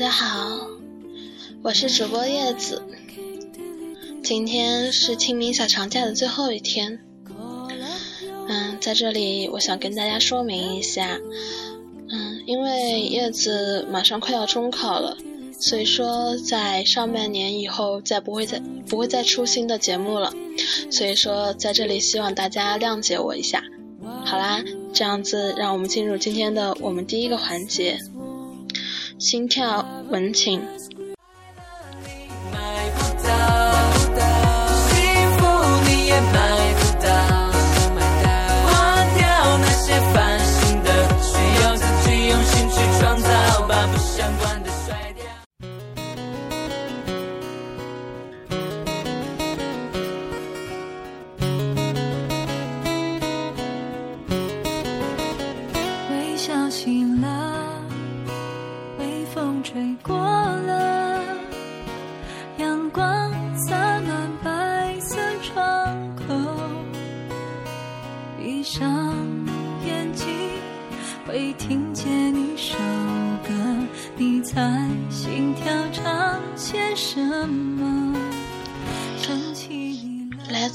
大家好，我是主播叶子。今天是清明小长假的最后一天。嗯，在这里我想跟大家说明一下，嗯，因为叶子马上快要中考了，所以说在上半年以后再不会再不会再出新的节目了，所以说在这里希望大家谅解我一下。好啦，这样子让我们进入今天的我们第一个环节。心跳文情。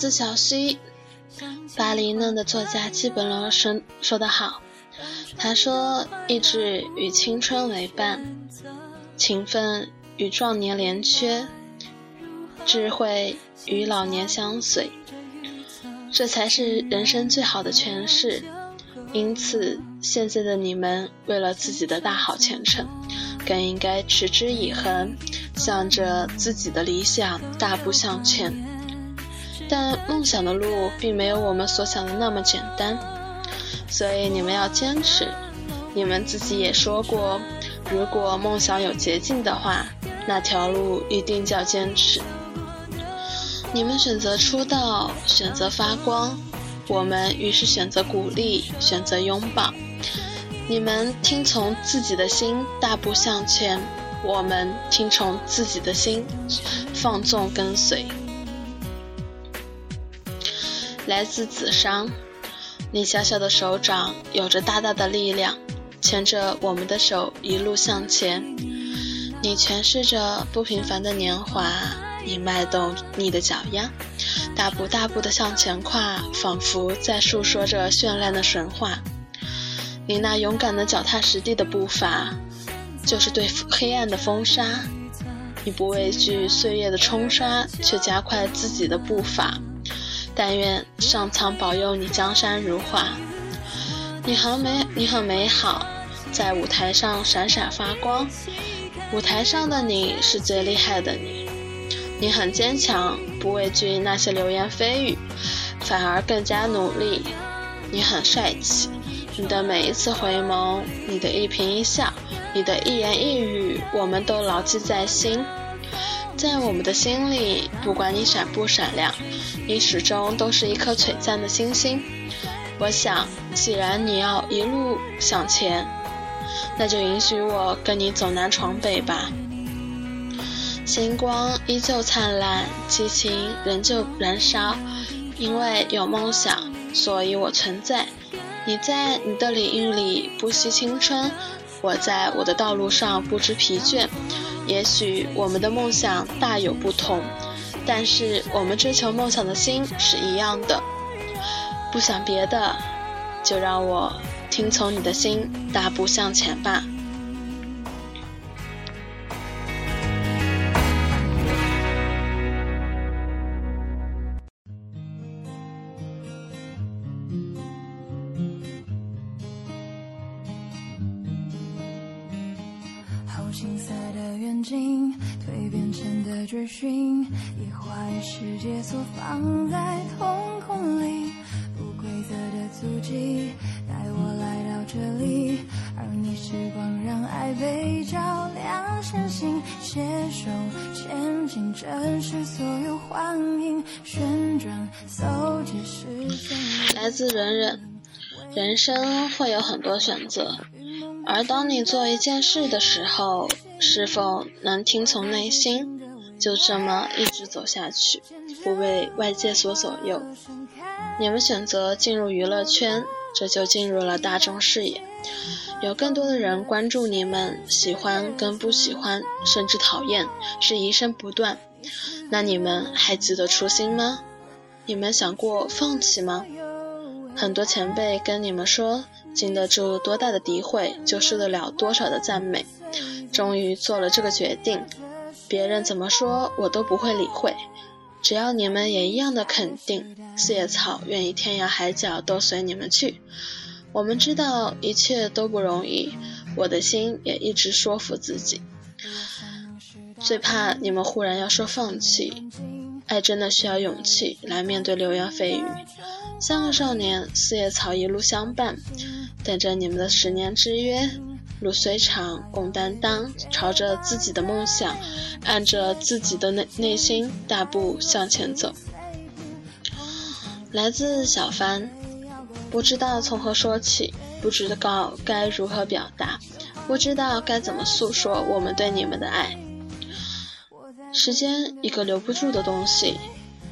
自小溪，巴黎嫩的作家基本罗说说得好，他说：“意志与青春为伴，勤奋与壮年连缺，智慧与老年相随，这才是人生最好的诠释。因此，现在的你们为了自己的大好前程，更应该持之以恒，向着自己的理想大步向前。”但梦想的路并没有我们所想的那么简单，所以你们要坚持。你们自己也说过，如果梦想有捷径的话，那条路一定叫坚持。你们选择出道，选择发光，我们于是选择鼓励，选择拥抱。你们听从自己的心，大步向前；我们听从自己的心，放纵跟随。来自紫商，你小小的手掌有着大大的力量，牵着我们的手一路向前。你诠释着不平凡的年华，你迈动你的脚丫，大步大步的向前跨，仿佛在诉说着绚烂的神话。你那勇敢的脚踏实地的步伐，就是对黑暗的封杀。你不畏惧岁月的冲刷，却加快自己的步伐。但愿上苍保佑你江山如画。你很美，你很美好，在舞台上闪闪发光。舞台上的你是最厉害的你。你很坚强，不畏惧那些流言蜚语，反而更加努力。你很帅气，你的每一次回眸，你的一颦一笑，你的一言一语，我们都牢记在心。在我们的心里，不管你闪不闪亮，你始终都是一颗璀璨的星星。我想，既然你要一路向前，那就允许我跟你走南闯北吧。星光依旧灿烂，激情仍旧燃烧。因为有梦想，所以我存在。你在你的领域里不惜青春，我在我的道路上不知疲倦。也许我们的梦想大有不同，但是我们追求梦想的心是一样的。不想别的，就让我听从你的心，大步向前吧。追寻，已化于世界所放在瞳孔里，不规则的足迹带我来到这里，而你时光让爱被照亮，身心携手前进，正视所有幻影，旋转搜集时间。来自人人，人生会有很多选择，而当你做一件事的时候，是否能听从内心？就这么一直走下去，不被外界所左右。你们选择进入娱乐圈，这就进入了大众视野。有更多的人关注你们，喜欢跟不喜欢，甚至讨厌，是一声不断。那你们还记得初心吗？你们想过放弃吗？很多前辈跟你们说，经得住多大的诋毁，就受得了多少的赞美。终于做了这个决定，别人怎么说我都不会理会，只要你们也一样的肯定，四叶草愿意天涯海角都随你们去。我们知道一切都不容易，我的心也一直说服自己，最怕你们忽然要说放弃。爱真的需要勇气来面对流言蜚语。三个少年，四叶草一路相伴，等着你们的十年之约。路虽长，共担当，朝着自己的梦想，按着自己的内内心，大步向前走。来自小帆，不知道从何说起，不知道该如何表达，不知道该怎么诉说我们对你们的爱。时间，一个留不住的东西，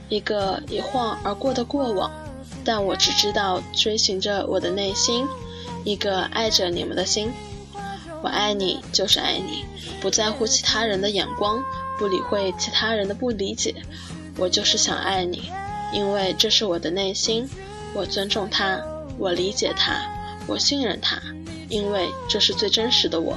一个一晃而过的过往。但我只知道追寻着我的内心，一个爱着你们的心。我爱你，就是爱你，不在乎其他人的眼光，不理会其他人的不理解。我就是想爱你，因为这是我的内心。我尊重他，我理解他，我信任他，因为这是最真实的我。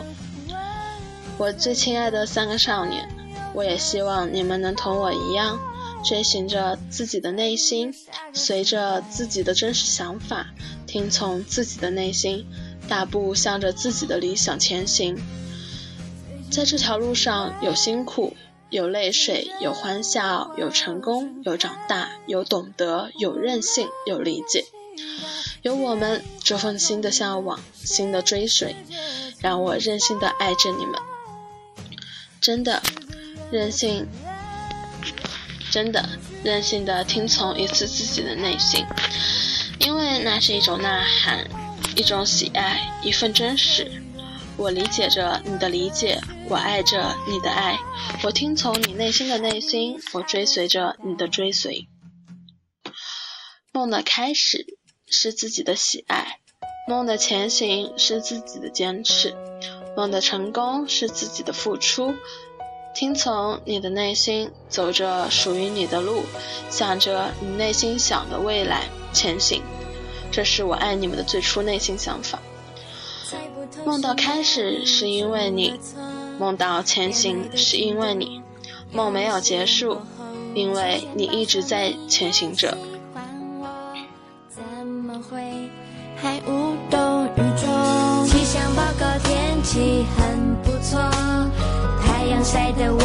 我最亲爱的三个少年。我也希望你们能同我一样，追寻着自己的内心，随着自己的真实想法，听从自己的内心，大步向着自己的理想前行。在这条路上，有辛苦，有泪水，有欢笑，有成功，有长大，有懂得，有任性，有理解，有我们这份新的向往，新的追随，让我任性的爱着你们，真的。任性，真的任性的听从一次自己的内心，因为那是一种呐喊，一种喜爱，一份真实。我理解着你的理解，我爱着你的爱，我听从你内心的内心，我追随着你的追随。梦的开始是自己的喜爱，梦的前行是自己的坚持，梦的成功是自己的付出。听从你的内心，走着属于你的路，向着你内心想的未来前行。这是我爱你们的最初内心想法。梦到开始是因为你，梦到前行是因为你，梦没有结束，因为你一直在前行着。还无动于衷气象报告天气很不错。太阳晒得我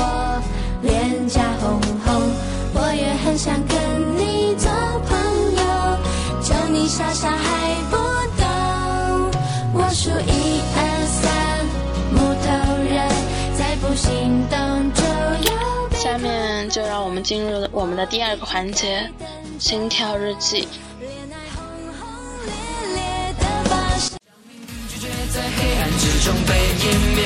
傻傻还不懂。我数一二三，木头人再不行动就要。下面就让我们进入我们的第二个环节——心跳日记。在黑暗之中被湮灭，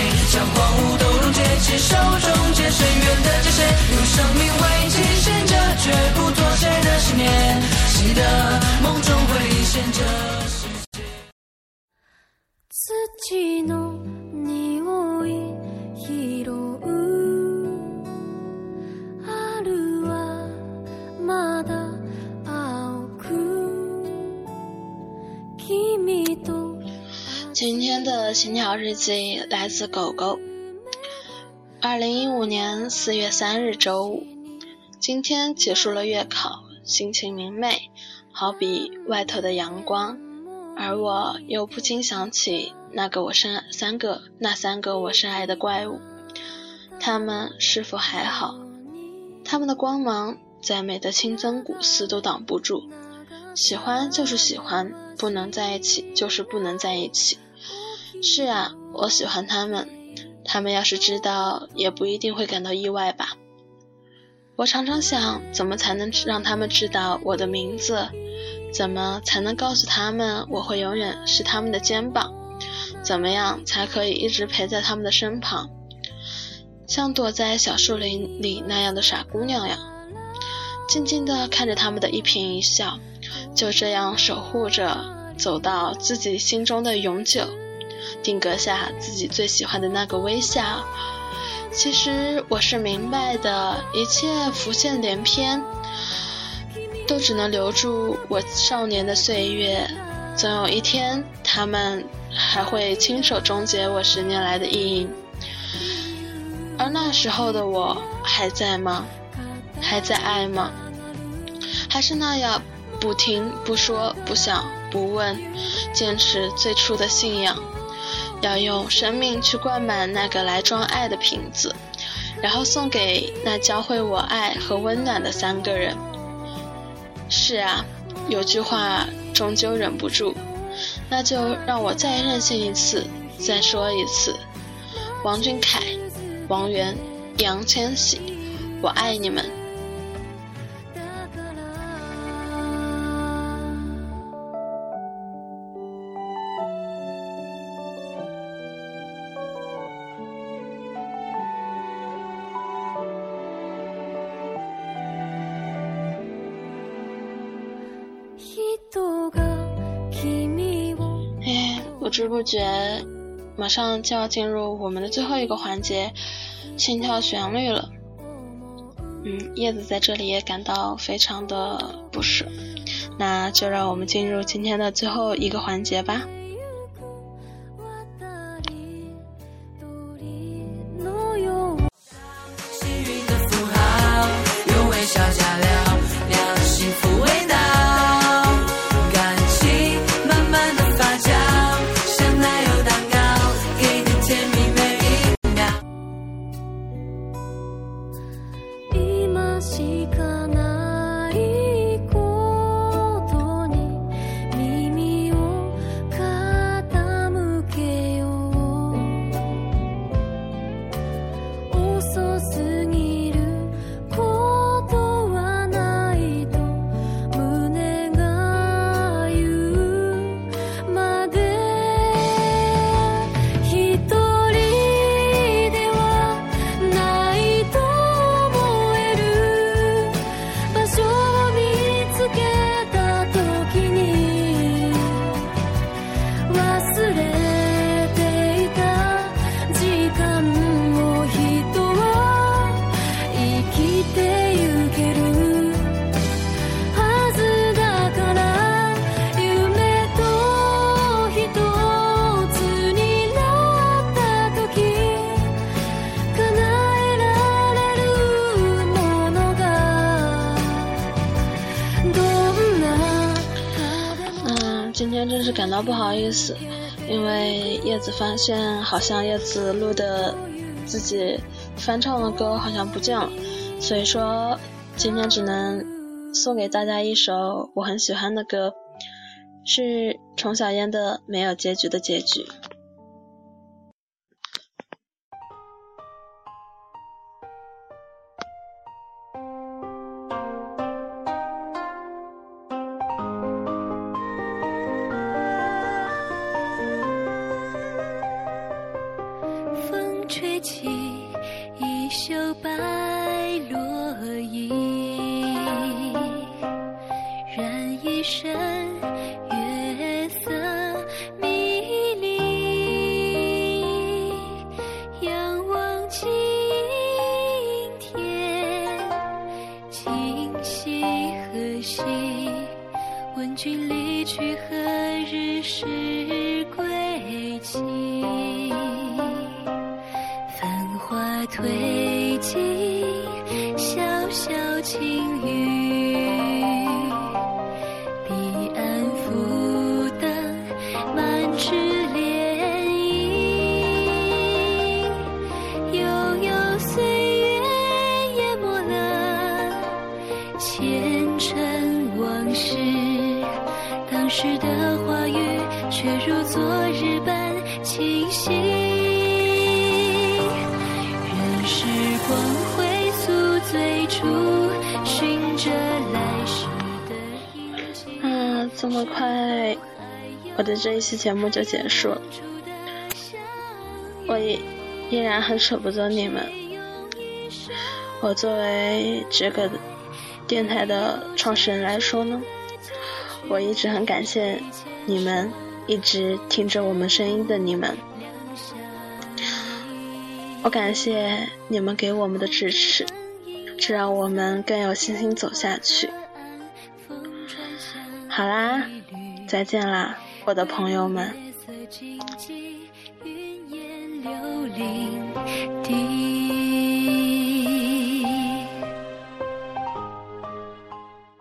今天的心跳日记来自狗狗。二零一五年四月三日周五，今天结束了月考，心情明媚，好比外头的阳光。而我又不禁想起那个我深爱三个那三个我深爱的怪物，他们是否还好？他们的光芒再美的青增古寺都挡不住。喜欢就是喜欢，不能在一起就是不能在一起。是啊，我喜欢他们。他们要是知道，也不一定会感到意外吧。我常常想，怎么才能让他们知道我的名字？怎么才能告诉他们，我会永远是他们的肩膀？怎么样才可以一直陪在他们的身旁，像躲在小树林里那样的傻姑娘呀？静静地看着他们的一颦一笑，就这样守护着，走到自己心中的永久。定格下自己最喜欢的那个微笑。其实我是明白的，一切浮现连篇，都只能留住我少年的岁月。总有一天，他们还会亲手终结我十年来的意淫。而那时候的我还在吗？还在爱吗？还是那样不听不说不想不问，坚持最初的信仰？要用生命去灌满那个来装爱的瓶子，然后送给那教会我爱和温暖的三个人。是啊，有句话终究忍不住，那就让我再任性一次，再说一次：王俊凯、王源、易烊千玺，我爱你们。不知不觉，马上就要进入我们的最后一个环节——心跳旋律了。嗯，叶子在这里也感到非常的不舍。那就让我们进入今天的最后一个环节吧。今天真是感到不好意思，因为叶子发现好像叶子录的自己翻唱的歌好像不见了，所以说今天只能送给大家一首我很喜欢的歌，是虫小燕的《没有结局的结局》。起一袖白罗衣，染一身月色迷离。仰望青天，今夕何夕？问君离去，何日是归期？推尽小小晴雨，彼岸浮灯满枝涟漪，悠悠岁月淹没了前尘往事，当时的话语却如昨日般清晰。时光回溯，最初寻着来时的啊这么快，我的这一期节目就结束了。我也依然很舍不得你们。我作为这个电台的创始人来说呢，我一直很感谢你们，一直听着我们声音的你们。我感谢你们给我们的支持，这让我们更有信心走下去。好啦，再见啦，我的朋友们。